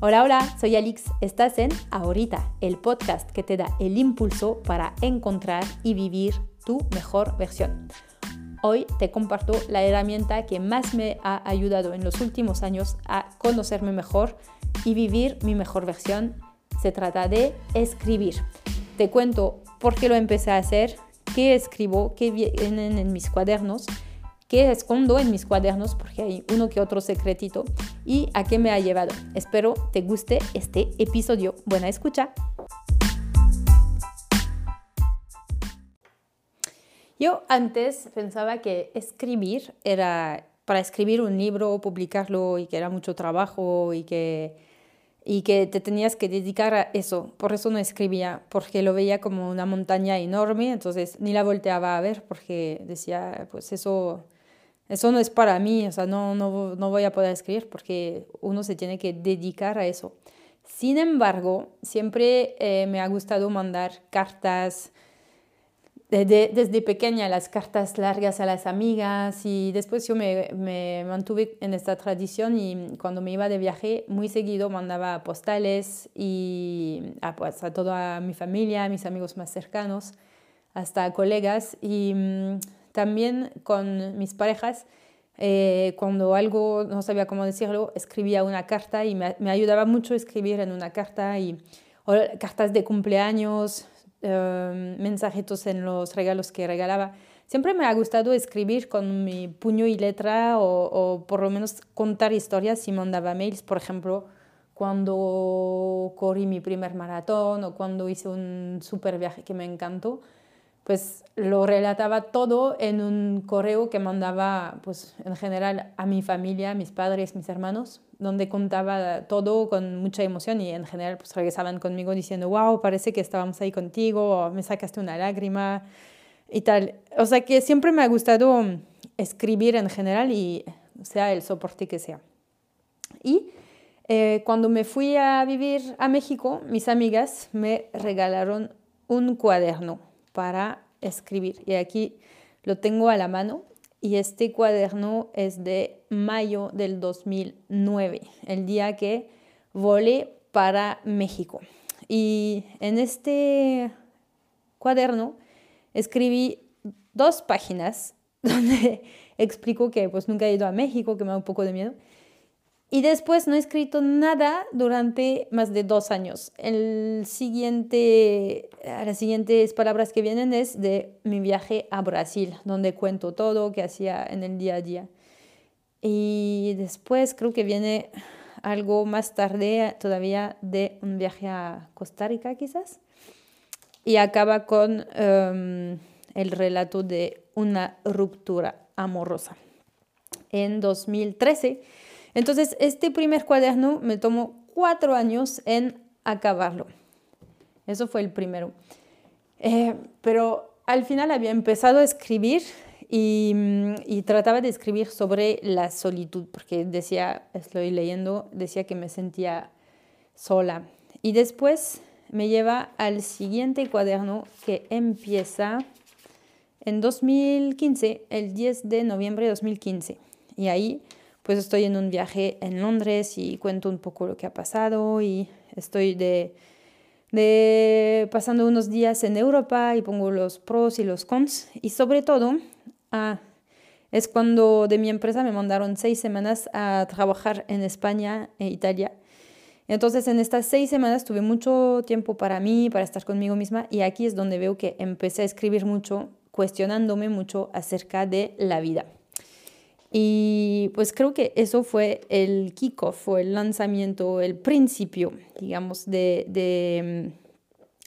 Hola, hola, soy Alix. Estás en Ahorita, el podcast que te da el impulso para encontrar y vivir tu mejor versión. Hoy te comparto la herramienta que más me ha ayudado en los últimos años a conocerme mejor y vivir mi mejor versión. Se trata de escribir. Te cuento por qué lo empecé a hacer, qué escribo, qué vienen en mis cuadernos qué escondo en mis cuadernos porque hay uno que otro secretito y a qué me ha llevado. Espero te guste este episodio. Buena escucha. Yo antes pensaba que escribir era para escribir un libro, publicarlo y que era mucho trabajo y que, y que te tenías que dedicar a eso. Por eso no escribía, porque lo veía como una montaña enorme, entonces ni la volteaba a ver porque decía, pues eso eso no es para mí, o sea, no, no, no voy a poder escribir porque uno se tiene que dedicar a eso. Sin embargo, siempre eh, me ha gustado mandar cartas, desde, desde, pequeña las cartas largas a las amigas y después yo me, me, mantuve en esta tradición y cuando me iba de viaje muy seguido mandaba postales y a, pues, a toda mi familia, a mis amigos más cercanos, hasta colegas mm, también con mis parejas, eh, cuando algo no sabía cómo decirlo, escribía una carta y me, ayudaba mucho escribir en una carta y cartas de cumpleaños, eh, mensajitos en los regalos que regalaba. Siempre me ha gustado escribir con mi puño y letra o, o por lo menos contar historias y mandaba mails, por ejemplo, cuando corrí mi primer maratón o cuando hice un super viaje que me encantó pues lo relataba todo en un correo que mandaba, pues en general a mi familia, mis padres, mis hermanos, donde contaba todo con mucha emoción y en general pues regresaban conmigo diciendo, wow, parece que estábamos ahí contigo, o me sacaste una lágrima y tal. O sea que siempre me ha gustado escribir en general y sea el soporte que sea. Y eh, cuando me fui a vivir a México, mis amigas me regalaron un cuaderno para escribir. Y aquí lo tengo a la mano. Y este cuaderno es de mayo del 2009, el día que volé para México. Y en este cuaderno escribí dos páginas donde explico que pues nunca he ido a México, que me da un poco de miedo, y después no he escrito nada durante más de dos años. El siguiente, las siguientes palabras que vienen es de mi viaje a Brasil, donde cuento todo que hacía en el día a día. Y después creo que viene algo más tarde todavía de un viaje a Costa Rica quizás. Y acaba con em, el relato de una ruptura amorosa. En 2013 entonces, este primer cuaderno me tomó cuatro años en acabarlo. Eso fue el primero. Eh, pero al final había empezado a escribir y, mm, y, trataba de escribir sobre la solitud, porque decía, estoy leyendo, decía que me sentía sola. Y después me lleva al siguiente cuaderno que empieza en 2015, el 10 de noviembre de 2015. Y ahí pues estoy en un viaje en Londres y cuento un poco lo que ha pasado y estoy de, pasando unos días en Europa y pongo los pros y los cons y sobre todo ah, es cuando de mi empresa me mandaron seis semanas a trabajar en España e Italia. Entonces en estas seis semanas tuve mucho tiempo para mí, para estar conmigo misma y aquí es donde veo que empecé a escribir mucho, cuestionándome mucho acerca de la vida. Y pues creo que eso fue el kickoff, fue el lanzamiento, el principio, digamos, de, de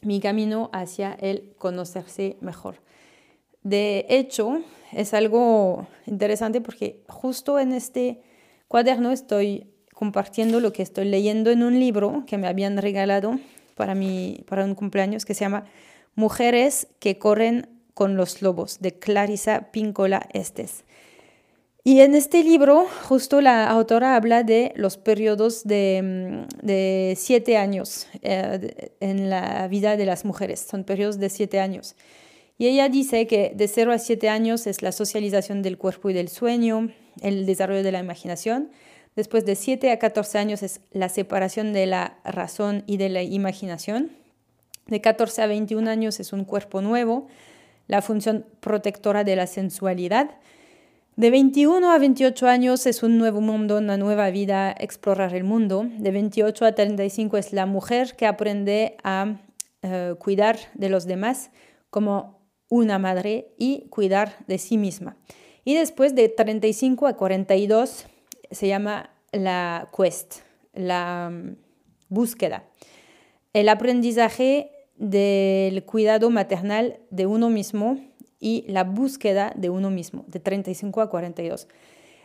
mm, mi camino hacia el conocerse mejor. De hecho, es algo interesante porque justo en este cuaderno estoy compartiendo lo que estoy leyendo en un libro que me habían regalado para, mi, para un cumpleaños que se llama Mujeres que corren con los lobos de Clarisa Pincola Estes. Y en este libro, justo la autora habla de los periodos de, mm, de siete años eh, en la vida de las mujeres. Son periodos de siete años. Y ella dice que de 0 a 7 años es la socialización del cuerpo y del sueño, el desarrollo de la imaginación. Después de 7 a 14 años es la separación de la razón y de la imaginación. De 14 a 21 años es un cuerpo nuevo, la función protectora de la sensualidad. De 21 a 28 años es un nuevo mundo, una nueva vida, explorar el mundo. De 28 a 35 es la mujer que aprende a eh, cuidar de los demás como una madre y cuidar de sí misma. Y después de 35 a 42 se llama la quest, la mm, búsqueda, el aprendizaje del cuidado maternal de uno mismo y la búsqueda de uno mismo, de 35 a 42.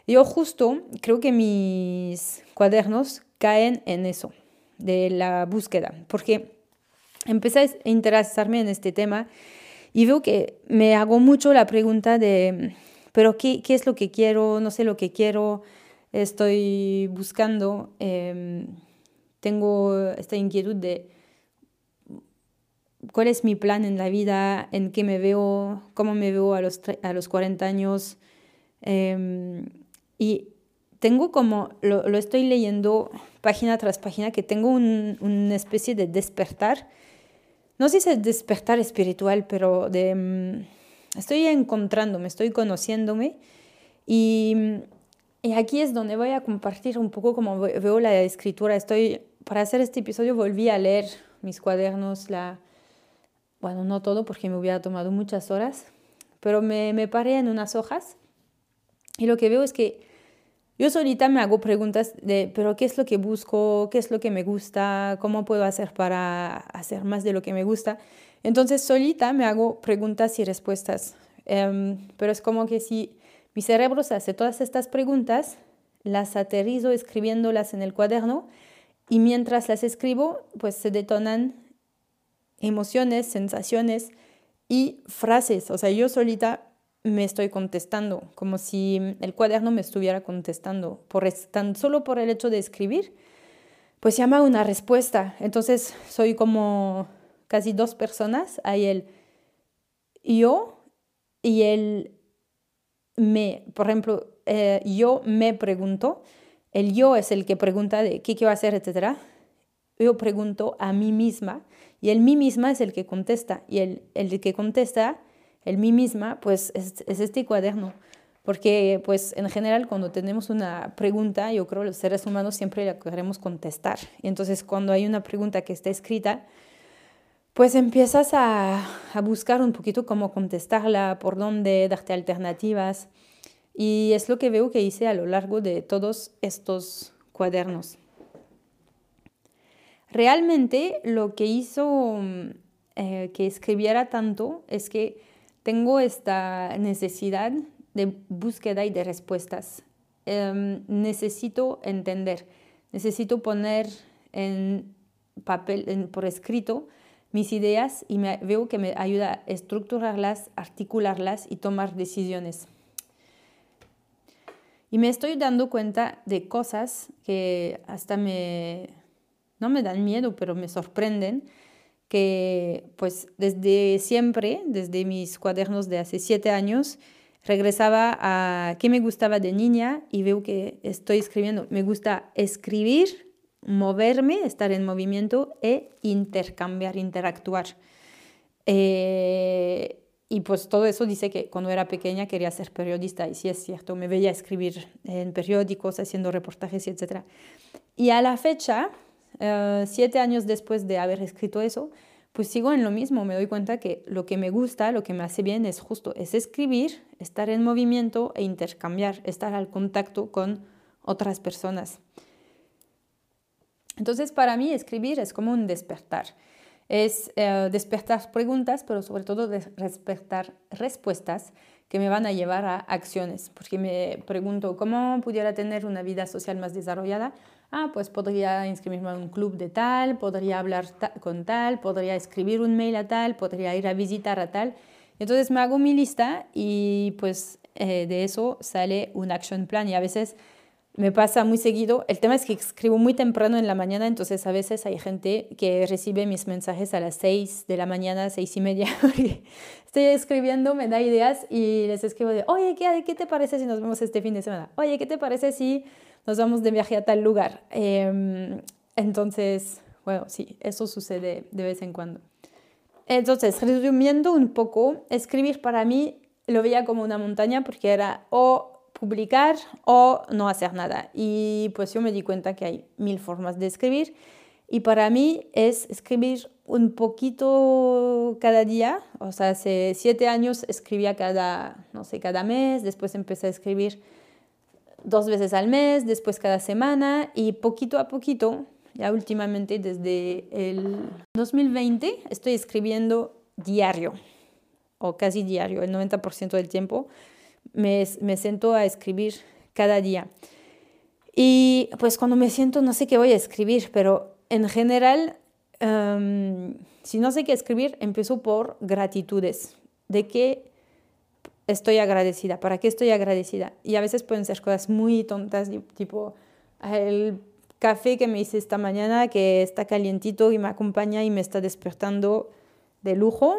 Yo justo creo que mis cuadernos caen en eso, de la búsqueda, porque empecé a interesarme en este tema y veo que me hago mucho la pregunta de, pero ¿qué, qué es lo que quiero? No sé lo que quiero, estoy buscando, em, tengo esta inquietud de cuál es mi plan en la vida, en qué me veo, cómo me veo a los, a los 40 años. Em, y tengo como, lo, lo, estoy leyendo página tras página, que tengo un, una especie de despertar. No sé si es despertar espiritual, pero de, em, estoy encontrándome, estoy conociéndome. Y, y aquí es donde voy a compartir un poco cómo veo la escritura. Estoy, para hacer este episodio volví a leer mis cuadernos, la, bueno, no todo porque me hubiera tomado muchas horas, pero me, paré en unas hojas y lo que veo es que yo solita me hago preguntas de, pero ¿qué es lo que busco? ¿Qué es lo que me gusta? ¿Cómo puedo hacer para hacer más de lo que me gusta? Entonces solita me hago preguntas y respuestas. Em, pero es como que si mi cerebro se hace todas estas preguntas, las aterrizo escribiéndolas en el cuaderno y mientras las escribo, pues se detonan emociones, sensaciones y frases. O sea, yo solita me estoy contestando, como si el cuaderno me estuviera contestando, por, tan solo por el hecho de escribir, pues llama una respuesta. Entonces soy como casi dos personas. Hay el yo y el me. Por ejemplo, eh, yo me pregunto, el yo es el que pregunta de qué quiero hacer, etc. Yo pregunto a mí misma y el mí misma es el que contesta. Y el, el que contesta, el mí misma, pues es, es, este cuaderno. Porque, pues, en general, cuando tenemos una pregunta, yo creo los seres humanos siempre la queremos contestar. Y entonces, cuando hay una pregunta que está escrita, pues empiezas a, a buscar un poquito cómo contestarla, por dónde, darte alternativas. Y es lo que veo que hice a lo largo de todos estos cuadernos. Realmente lo que hizo mm, eh, que escribiera tanto es que tengo esta necesidad de búsqueda y de respuestas. Em, necesito entender, necesito poner en papel, por escrito, mis ideas y veo que me ayuda a estructurarlas, articularlas y tomar decisiones. Y me estoy dando cuenta de cosas que hasta me, no me dan miedo, pero me sorprenden, que pues desde siempre, desde mis cuadernos de hace siete años, regresaba a qué me gustaba de niña y veo que estoy escribiendo. Me gusta escribir, moverme, estar en movimiento e intercambiar, interactuar. Eh, y pues todo eso dice que cuando era pequeña quería ser periodista y sí es cierto, me veía escribir en periódicos, haciendo reportajes, etc. Y a la fecha, eh, siete años después de haber escrito eso, pues sigo en lo mismo, me doy cuenta que lo que me gusta, lo que me hace bien es justo, es escribir, estar en movimiento e intercambiar, estar al contacto con otras personas. Entonces, para mí, escribir es como un despertar. Es eh, despertar preguntas, pero sobre todo despertar respuestas que me van a llevar a acciones. Porque me pregunto, ¿cómo pudiera tener una vida social más desarrollada? ah, pues podría inscribirme en un club de tal, podría hablar con tal, podría escribir un mail a tal, podría ir a visitar a tal. Entonces me hago mi lista y pues eh, de eso sale un action plan y a veces me pasa muy seguido. El tema es que escribo muy temprano en la mañana, entonces a veces hay gente que recibe mis mensajes a las 6 de la mañana, seis y media. Estoy escribiendo, me da ideas y les escribo de, oye, ¿qué, ¿qué te parece si nos vemos este fin de semana? Oye, ¿qué te parece si nos vamos de viaje a tal lugar? Em, entonces, bueno, sí, eso sucede de vez en cuando. Entonces, resumiendo un poco, escribir para mí lo veía como una montaña porque era o publicar o no hacer nada. Y pues yo me di cuenta que hay mil formas de escribir y para mí es escribir un poquito cada día. O sea, hace siete años escribía cada, no sé, cada mes, después empecé a escribir dos veces al mes, después cada semana y poquito a poquito, ya últimamente desde el 2020 estoy escribiendo diario o casi diario, el 90% del tiempo me, me siento a escribir cada día. Y pues cuando me siento no sé qué voy a escribir, pero en general, em, si no sé qué escribir, empiezo por gratitudes. ¿De qué estoy agradecida? ¿Para qué estoy agradecida? Y a veces pueden ser cosas muy tontas, tipo el café que me hice esta mañana, que está calientito y me acompaña y me está despertando de lujo.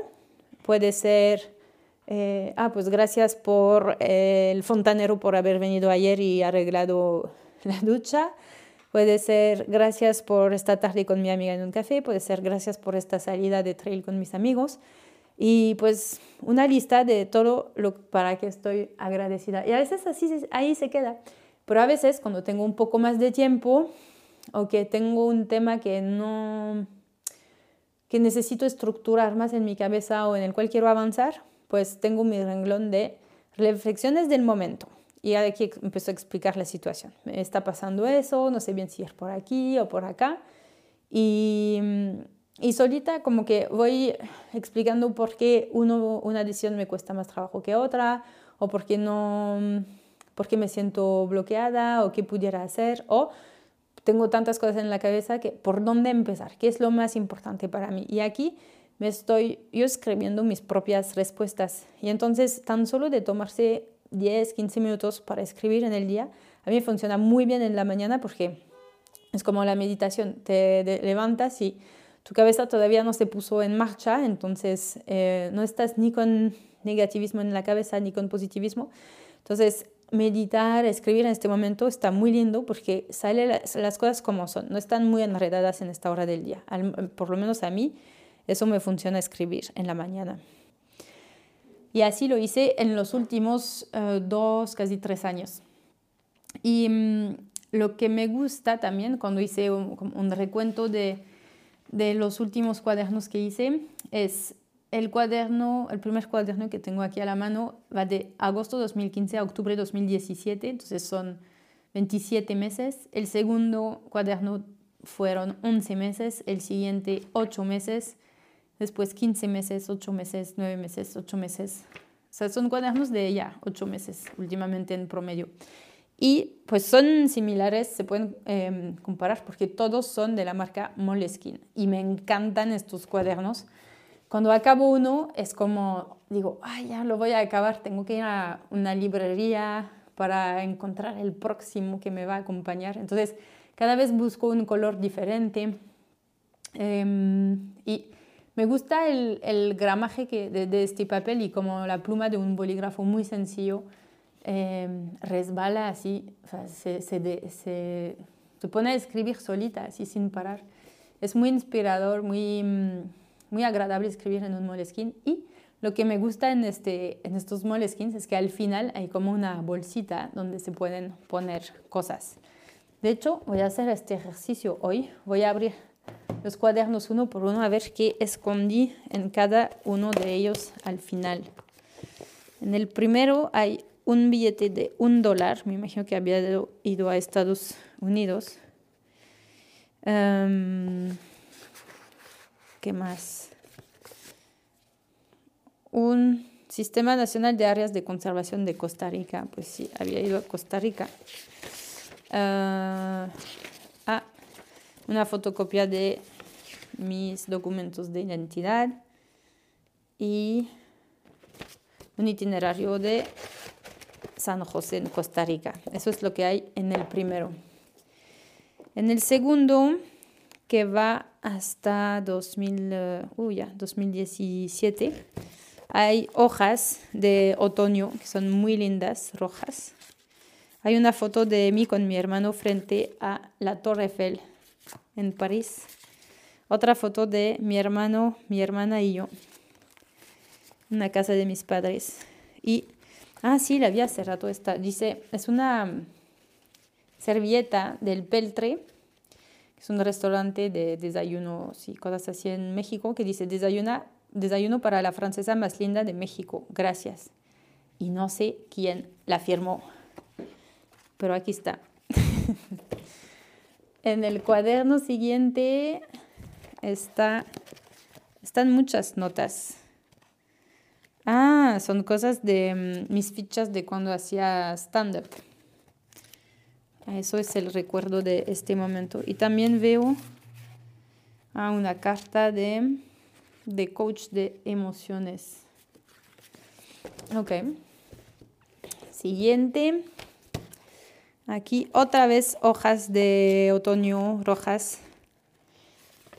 Puede ser eh, ah, pues gracias por eh, el fontanero por haber venido ayer y arreglado la ducha. Puede ser gracias por esta tarde con mi amiga en un café, puede ser gracias por esta salida de trail con mis amigos. Y pues una lista de todo lo para que estoy agradecida. Y a veces así ahí se queda. Pero a veces cuando tengo un poco más de tiempo o que tengo un tema que no que necesito estructurar más en mi cabeza o en el cual quiero avanzar, pues tengo mi renglón de reflexiones del momento. Y aquí empezó a explicar la situación. Me está pasando eso, no sé bien si es por aquí o por acá. Y, y solita como que voy explicando por qué una decisión me cuesta más trabajo que otra, o por qué no, por qué me siento bloqueada, o qué pudiera hacer, o tengo tantas cosas en la cabeza que por dónde empezar, qué es lo más importante para mí. Y aquí me estoy yo escribiendo mis propias respuestas. Y entonces, tan solo de tomarse 10, 15 minutos para escribir en el día, a mí funciona muy bien en la mañana porque es como la meditación. Te levantas y tu cabeza todavía no se puso en marcha, entonces eh, no estás ni con negativismo en la cabeza ni con positivismo. Entonces, meditar, escribir en este momento está muy lindo porque salen las, cosas como son, no están muy enredadas en esta hora del día, por lo menos a mí eso me funciona escribir en la mañana. Y así lo hice en los últimos eh, dos, casi tres años. Y mm, lo que me gusta también cuando hice un, recuento de, de, los últimos cuadernos que hice es el cuaderno, el primer cuaderno que tengo aquí a la mano va de agosto 2015 a octubre 2017, entonces son 27 meses. El segundo cuaderno fueron 11 meses, el siguiente 8 meses después 15 meses, 8 meses, 9 meses, 8 meses. O sea, son cuadernos de ya 8 meses últimamente en promedio. Y pues son similares, se pueden em, comparar porque todos son de la marca Moleskine. Y me encantan estos cuadernos. Cuando acabo uno es como, digo, ay, ya lo voy a acabar, tengo que ir a una librería para encontrar el próximo que me va a acompañar. Entonces, cada vez busco un color diferente. Em, y me gusta el, el gramaje de, este papel y como la pluma de un bolígrafo muy sencillo em, resbala así, se, se, se, se, pone a escribir solita, así sin parar. Es muy inspirador, muy, mm, muy agradable escribir en un moleskin y lo que me gusta en, este, en estos moleskins es que al final hay como una bolsita donde se pueden poner cosas. De hecho, voy a hacer este ejercicio hoy. Voy a abrir los cuadernos uno por uno a ver qué escondí en cada uno de ellos al final. En el primero hay un billete de un dólar, me imagino que había ido a Estados Unidos. Em, ¿Qué más? Un Sistema Nacional de Áreas de Conservación de Costa Rica, pues sí, había ido a Costa Rica. ah una fotocopia de mis documentos de identidad y un itinerario de San José en Costa Rica. Eso es lo que hay en el primero. En el segundo, que va hasta 2000, 2017, hay hojas de otoño que son muy lindas, rojas. Hay una foto de mí con mi hermano frente a la Torre Eiffel en París. Otra foto de mi hermano, mi hermana y yo. Una casa de mis padres. Y, ah, sí, la vi hace rato esta. Dice, es una servilleta del Peltre, es un restaurante de desayunos y cosas así en México, que dice, desayuna, desayuno para la francesa más linda de México, gracias. Y no sé quién la firmó, pero aquí está. En el cuaderno siguiente está, están muchas notas. Ah, son cosas de mm, mis fichas de cuando hacía stand-up. Eso es el recuerdo de este momento. Y también veo ah, una carta de, de coach de emociones. Ok. Siguiente. Aquí otra vez hojas de otoño rojas.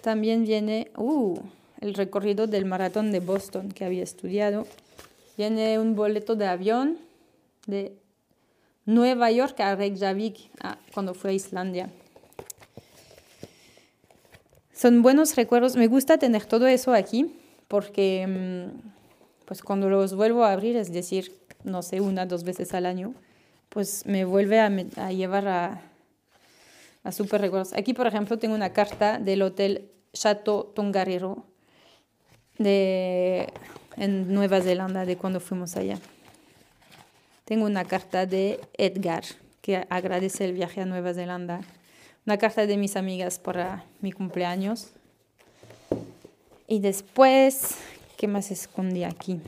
También viene uh, el recorrido del maratón de Boston que había estudiado. Viene un boleto de avión de Nueva York a Reykjavik ah, cuando fue a Islandia. Son buenos recuerdos. Me gusta tener todo eso aquí porque mm, pues cuando los vuelvo a abrir, es decir, no sé, una, dos veces al año, pues me vuelve a, llevar a, a super recuerdos. Aquí, por ejemplo, tengo una carta del hotel Chateau Tongariro de, en Nueva Zelanda, de cuando fuimos allá. Tengo una carta de Edgar, que agradece el viaje a Nueva Zelanda. Una carta de mis amigas para mi cumpleaños. Y después, ¿qué más escondí aquí?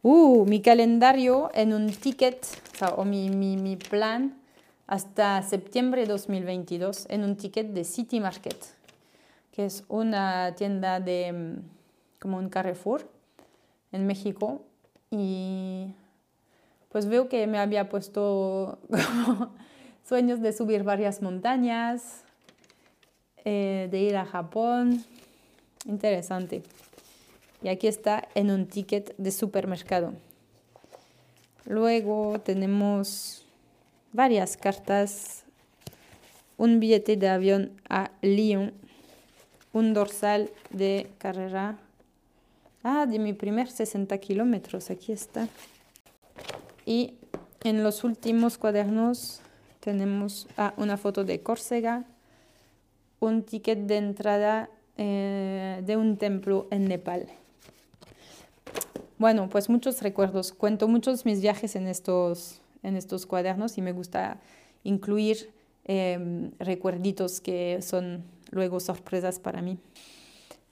Uh, mi calendario en un ticket, o, mi, mi, mi, plan hasta septiembre de 2022 en un ticket de City Market, que es una tienda de mm, como un Carrefour en México. Y pues veo que me había puesto sueños de subir varias montañas, eh, de ir a Japón. Interesante. Y aquí está en un ticket de supermercado. Luego tenemos varias cartas, un billete de avión a Lyon, un dorsal de carrera. Ah, de mi primer 60 kilómetros, aquí está. Y en los últimos cuadernos tenemos ah, una foto de Córcega, un ticket de entrada eh, de un templo en Nepal. Bueno, pues muchos recuerdos. Cuento muchos mis viajes en estos, en estos cuadernos y me gusta incluir em, recuerditos que son luego sorpresas para mí.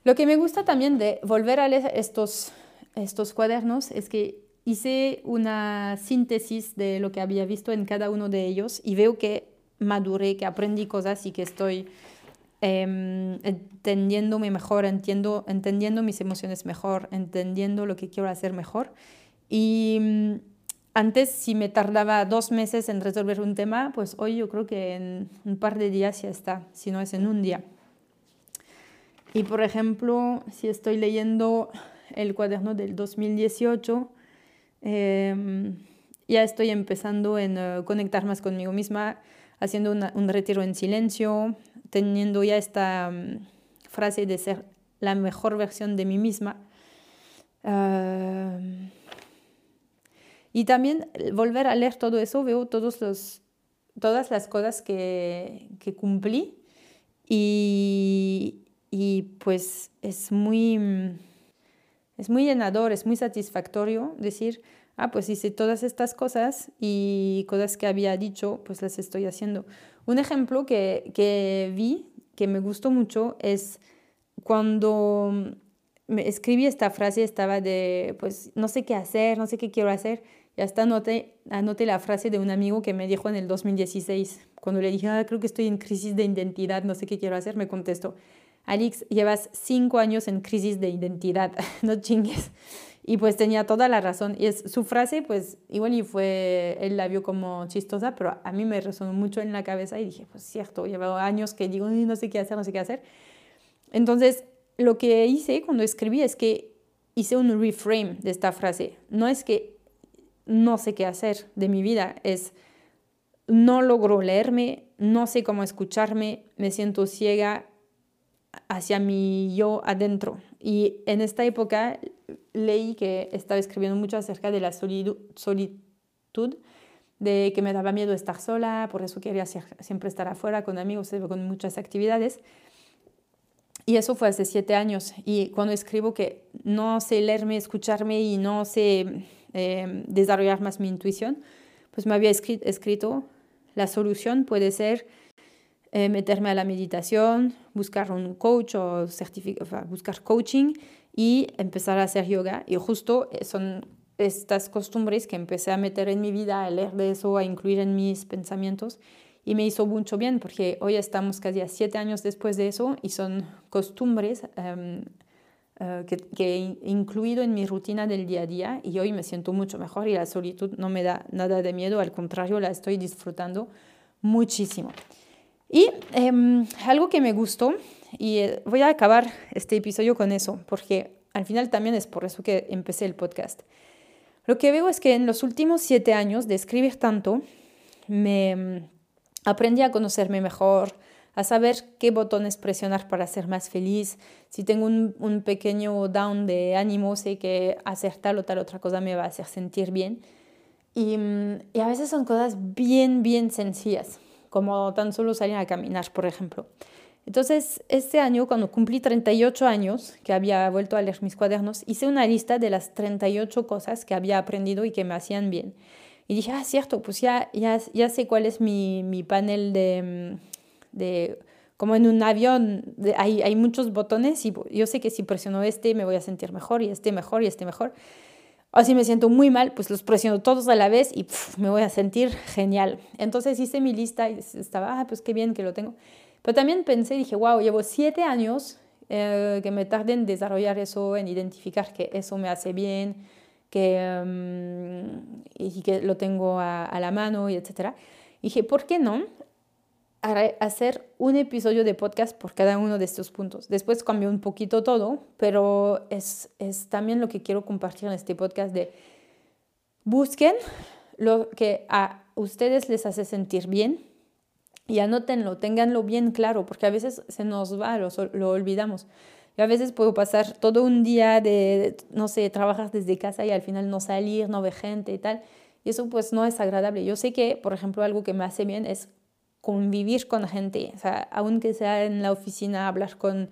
Lo que me gusta también de volver a leer estos, estos cuadernos es que hice una síntesis de lo que había visto en cada uno de ellos y veo que maduré, que aprendí cosas y que estoy em, entendiéndome mejor, entiendo, entendiendo mis emociones mejor, entendiendo lo que quiero hacer mejor. Y mm, antes, si me tardaba dos meses en resolver un tema, pues hoy yo creo que en un par de días ya está, si no es en un día. Y por ejemplo, si estoy leyendo el cuaderno del 2018, Em, ya estoy empezando en eh, conectar más conmigo misma, haciendo un retiro en silencio, teniendo ya esta mm, frase de ser la mejor versión de mí misma. Em, y también volver a leer todo eso, veo todos los, todas las cosas que, que cumplí y, y, pues es muy mm, es muy llenador, es muy satisfactorio decir, ah, pues hice todas estas cosas y cosas que había dicho, pues las estoy haciendo. Un ejemplo que, que vi, que me gustó mucho, es cuando me escribí esta frase, estaba de, pues no sé qué hacer, no sé qué quiero hacer. Y hasta anoté, anoté la frase de un amigo que me dijo en el 2016, cuando le dije, ah, creo que estoy en crisis de identidad, no sé qué quiero hacer, me contestó, Alex, llevas cinco años en crisis de identidad, no chingues. Y pues tenía toda la razón. Y es, su frase, pues igual y fue, él la vio como chistosa, pero a mí me resonó mucho en la cabeza y dije, pues cierto, llevo años que digo, no sé qué hacer, no sé qué hacer. Entonces, lo que hice cuando escribí es que hice un reframe de esta frase. No es que no sé qué hacer de mi vida, es no logro leerme, no sé cómo escucharme, me siento ciega hacia mi yo adentro. Y en esta época leí que estaba escribiendo mucho acerca de la solitud, de que me daba miedo estar sola, por eso quería siempre estar afuera con amigos, con muchas actividades. Y eso fue hace siete años. Y cuando escribo que no sé leerme, escucharme y no sé eh, desarrollar más mi intuición, pues me había escrito, la solución puede ser eh, meterme a la meditación, buscar un coach o buscar coaching y empezar a hacer yoga. Y justo eh, son estas costumbres que empecé a meter en mi vida, a leer de eso, a incluir en mis pensamientos. Y me hizo mucho bien porque hoy estamos casi a siete años después de eso y son costumbres em, eh, que, que, he incluido en mi rutina del día a día y hoy me siento mucho mejor y la solitud no me da nada de miedo, al contrario, la estoy disfrutando muchísimo. Y em, algo que me gustó, y eh, voy a acabar este episodio con eso, porque al final también es por eso que empecé el podcast. Lo que veo es que en los últimos siete años de escribir tanto, me em, aprendí a conocerme mejor, a saber qué botones presionar para ser más feliz. Si tengo un, un, pequeño down de ánimo, sé que hacer tal o tal otra cosa me va a hacer sentir bien. Y, y a veces son cosas bien, bien sencillas como tan solo salir a caminar, por ejemplo. Entonces, este año, cuando cumplí 38 años, que había vuelto a leer mis cuadernos, hice una lista de las 38 cosas que había aprendido y que me hacían bien. Y dije, ah, cierto, pues ya, ya, ya sé cuál es mi, mi panel de, de, como en un avión, hay, hay muchos botones y yo sé que si presiono este me voy a sentir mejor y este mejor y este mejor. O si me siento muy mal, pues los presiono todos a la vez y me voy a sentir genial. Entonces hice mi lista y estaba, ah, pues qué bien que lo tengo. Pero también pensé, dije, wow, llevo siete años eh, que me tardé en desarrollar eso, en identificar que eso me hace bien, que, mm, y que lo tengo a, a la mano y etcétera. dije, ¿por qué no hacer un episodio de podcast por cada uno de estos puntos. Después cambió un poquito todo, pero es, es también lo que quiero compartir en este podcast de busquen lo que a ustedes les hace sentir bien y anótenlo, tenganlo bien claro, porque a veces se nos va, lo, lo olvidamos. Y a veces puedo pasar todo un día de, no sé, trabajar desde casa y al final no salir, no ver gente y tal. Y eso pues no es agradable. Yo sé que, por ejemplo, algo que me hace bien es convivir con gente, o sea, aunque sea en la oficina, hablar con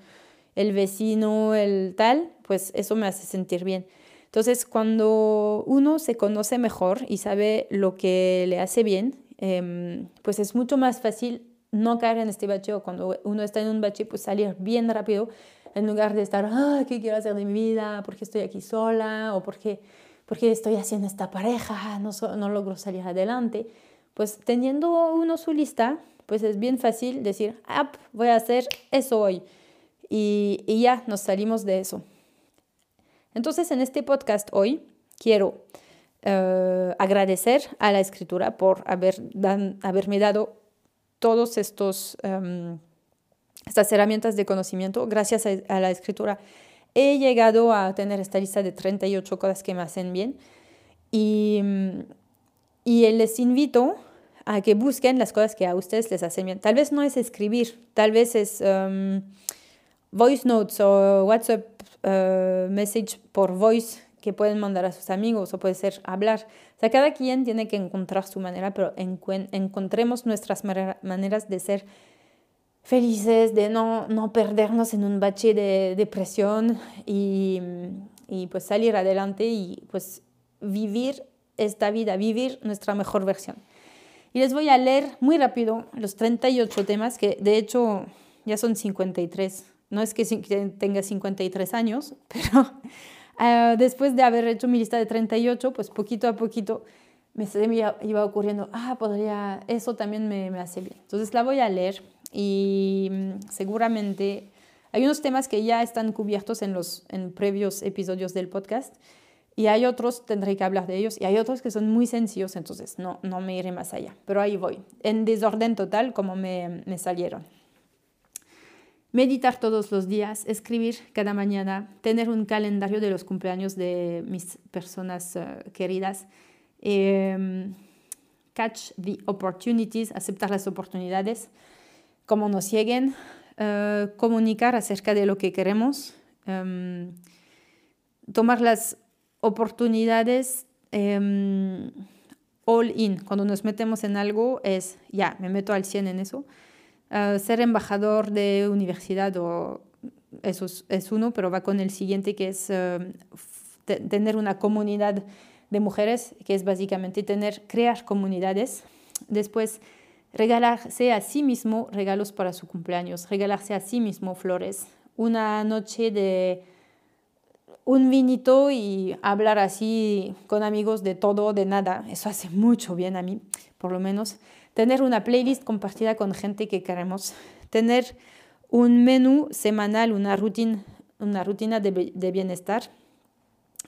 el vecino, el tal, pues eso me hace sentir bien. Entonces, cuando uno se conoce mejor y sabe lo que le hace bien, em, pues es mucho más fácil no caer en este bache o cuando uno está en un bache, pues salir bien rápido en lugar de estar, ah, ¿qué quiero hacer de mi vida? ¿Por qué estoy aquí sola? ¿O por qué, por qué estoy haciendo esta pareja? No, no logro salir adelante pues teniendo uno su lista, pues es bien fácil decir, ah, voy a hacer eso hoy. Y, ya nos salimos de eso. Entonces, en este podcast hoy quiero eh, agradecer a la escritura por haber haberme dado todos estos em, estas herramientas de conocimiento. Gracias a, la escritura he llegado a tener esta lista de 38 cosas que me hacen bien. Y, y les invito a que busquen las cosas que a ustedes les hacen bien. Tal vez no es escribir, tal vez es um, voice notes o WhatsApp uh, message por voice que pueden mandar a sus amigos o puede ser hablar. O sea, cada quien tiene que encontrar su manera, pero encontremos nuestras maneras de ser felices, de no, no perdernos en un bache de depresión y, y pues salir adelante y pues vivir esta vida, vivir nuestra mejor versión. Y les voy a leer muy rápido los 38 temas, que de hecho ya son 53. No es que tenga 53 años, pero uh, después de haber hecho mi lista de 38, pues poquito a poquito me, iba ocurriendo, ah, podría, eso también me, me hace bien. Entonces la voy a leer y mm, seguramente hay unos temas que ya están cubiertos en los en previos episodios del podcast Y hay otros, tendré que hablar de ellos, y hay otros que son muy sencillos, entonces no, no me iré más allá. Pero ahí voy, en desorden total como me, me salieron. Meditar todos los días, escribir cada mañana, tener un calendario de los cumpleaños de mis personas eh, queridas, em, catch the opportunities, aceptar las oportunidades, como nos lleguen, eh, comunicar acerca de lo que queremos, em, tomar las oportunidades em, all in. Cuando nos metemos en algo es, ya, me meto al 100 en eso. Ah, ser embajador de universidad o eso es, uno, pero va con el siguiente que es em, tener una comunidad de mujeres, que es básicamente tener, crear comunidades. Después, regalarse a sí mismo regalos para su cumpleaños, regalarse a sí mismo flores. Una noche de un vinito y hablar así con amigos de todo, de nada. Eso hace mucho bien a mí, por lo menos. Tener una playlist compartida con gente que queremos. Tener un menú semanal, una rutina, una rutina de, bienestar.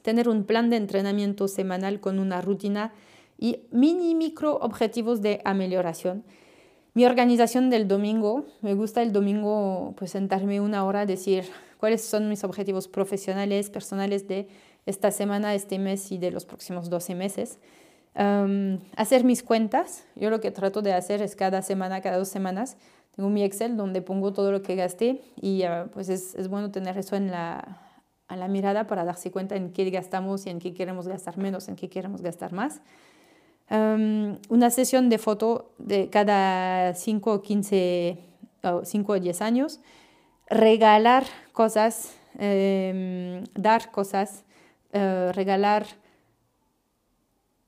Tener un plan de entrenamiento semanal con una rutina y mini micro objetivos de amelioración. Mi organización del domingo, me gusta el domingo pues sentarme una hora, decir, cuáles son mis objetivos profesionales, personales de esta semana, este mes y de los próximos 12 meses. hacer mis cuentas. Yo lo que trato de hacer es cada semana, cada dos semanas, tengo mi Excel donde pongo todo lo que gasté y ah, pues es, es, bueno tener eso en la, a la mirada para darse cuenta en qué gastamos y en qué queremos gastar menos, en qué queremos gastar más. una sesión de foto de cada 5 o 15 o 5 o 10 años regalar cosas, em, dar cosas, eh, regalar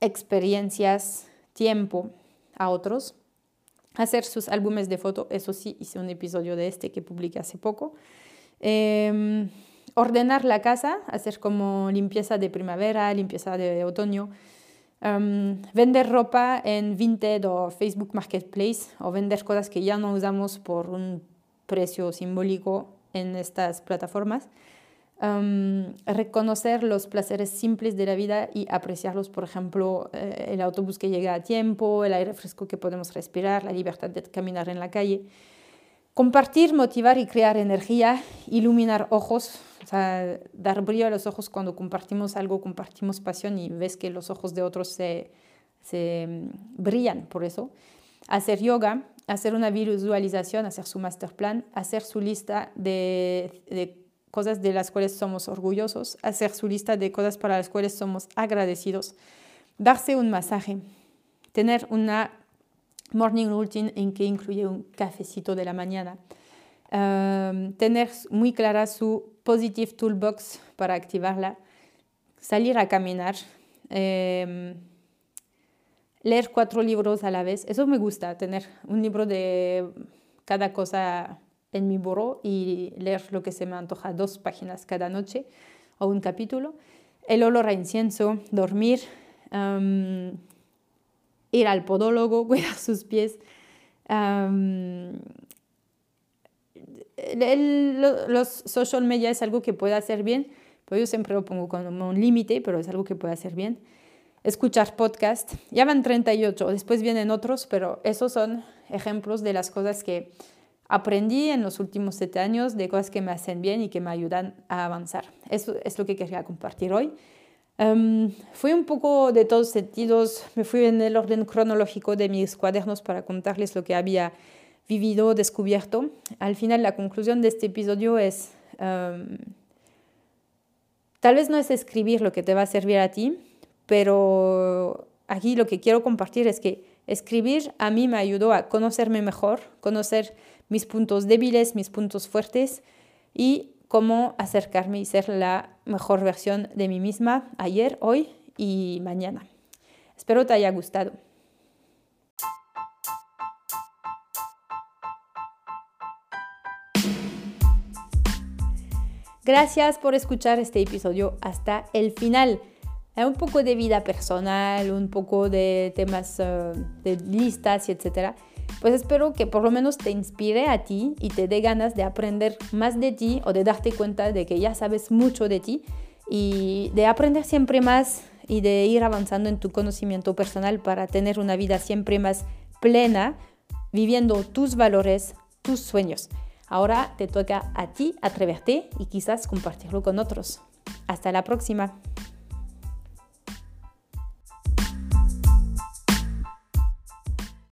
experiencias, tiempo a otros, hacer sus álbumes de foto, eso sí, hice un episodio de este que publiqué hace poco, em, ordenar la casa, hacer como limpieza de primavera, limpieza de otoño, em, vender ropa en Vinted o Facebook Marketplace o vender cosas que ya no usamos por un precio simbólico en estas plataformas. reconocer los placeres simples de la vida y apreciarlos, por ejemplo, eh, el autobús que llega a tiempo, el aire fresco que podemos respirar, la libertad de caminar en la calle. Compartir, motivar y crear energía, iluminar ojos, o sea, dar brillo a los ojos cuando compartimos algo, compartimos pasión y ves que los ojos de otros se, se mm, brillan por eso. Hacer yoga, hacer una visualización, hacer su master plan, hacer su lista de, cosas de las cuales somos orgullosos, hacer su lista de cosas para las cuales somos agradecidos, darse un masaje, tener una morning routine en que incluye un cafecito de la mañana, um, tener muy clara su positive toolbox para activarla, salir a caminar. Um, leer cuatro libros a la vez. Eso me gusta, tener un libro de cada cosa en mi buró y leer lo que se me antoja, dos páginas cada noche o un capítulo. El olor a incienso, dormir, ir al podólogo, cuidar sus pies. los social media es algo que puede hacer bien, pero yo siempre lo pongo como un límite, pero es algo que puede hacer bien escuchar podcast. Ya van 38, después vienen otros, pero esos son ejemplos de las cosas que aprendí en los últimos siete años, de cosas que me hacen bien y que me ayudan a avanzar. Eso es lo que quería compartir hoy. Um, fui un poco de todos sentidos, me fui en el orden cronológico de mis cuadernos para contarles lo que había vivido, descubierto. Al final, la conclusión de este episodio es, tal vez no es escribir lo que te va a servir a ti, pero aquí lo que quiero compartir es que escribir a mí me ayudó a conocerme mejor, conocer mis puntos débiles, mis puntos fuertes y cómo acercarme y ser la mejor versión de mí misma ayer, hoy y mañana. Espero te haya gustado. Gracias por escuchar este episodio hasta el final Ah, un poco de vida personal, un poco de temas eh, de listas y etcétera, pues espero que por lo menos te inspire a ti y te dé ganas de aprender más de ti o de darte cuenta de que ya sabes mucho de ti y de aprender siempre más y de ir avanzando en tu conocimiento personal para tener una vida siempre más plena, viviendo tus valores, tus sueños. Ahora te toca a ti atreverte y quizás compartirlo con otros. Hasta la próxima.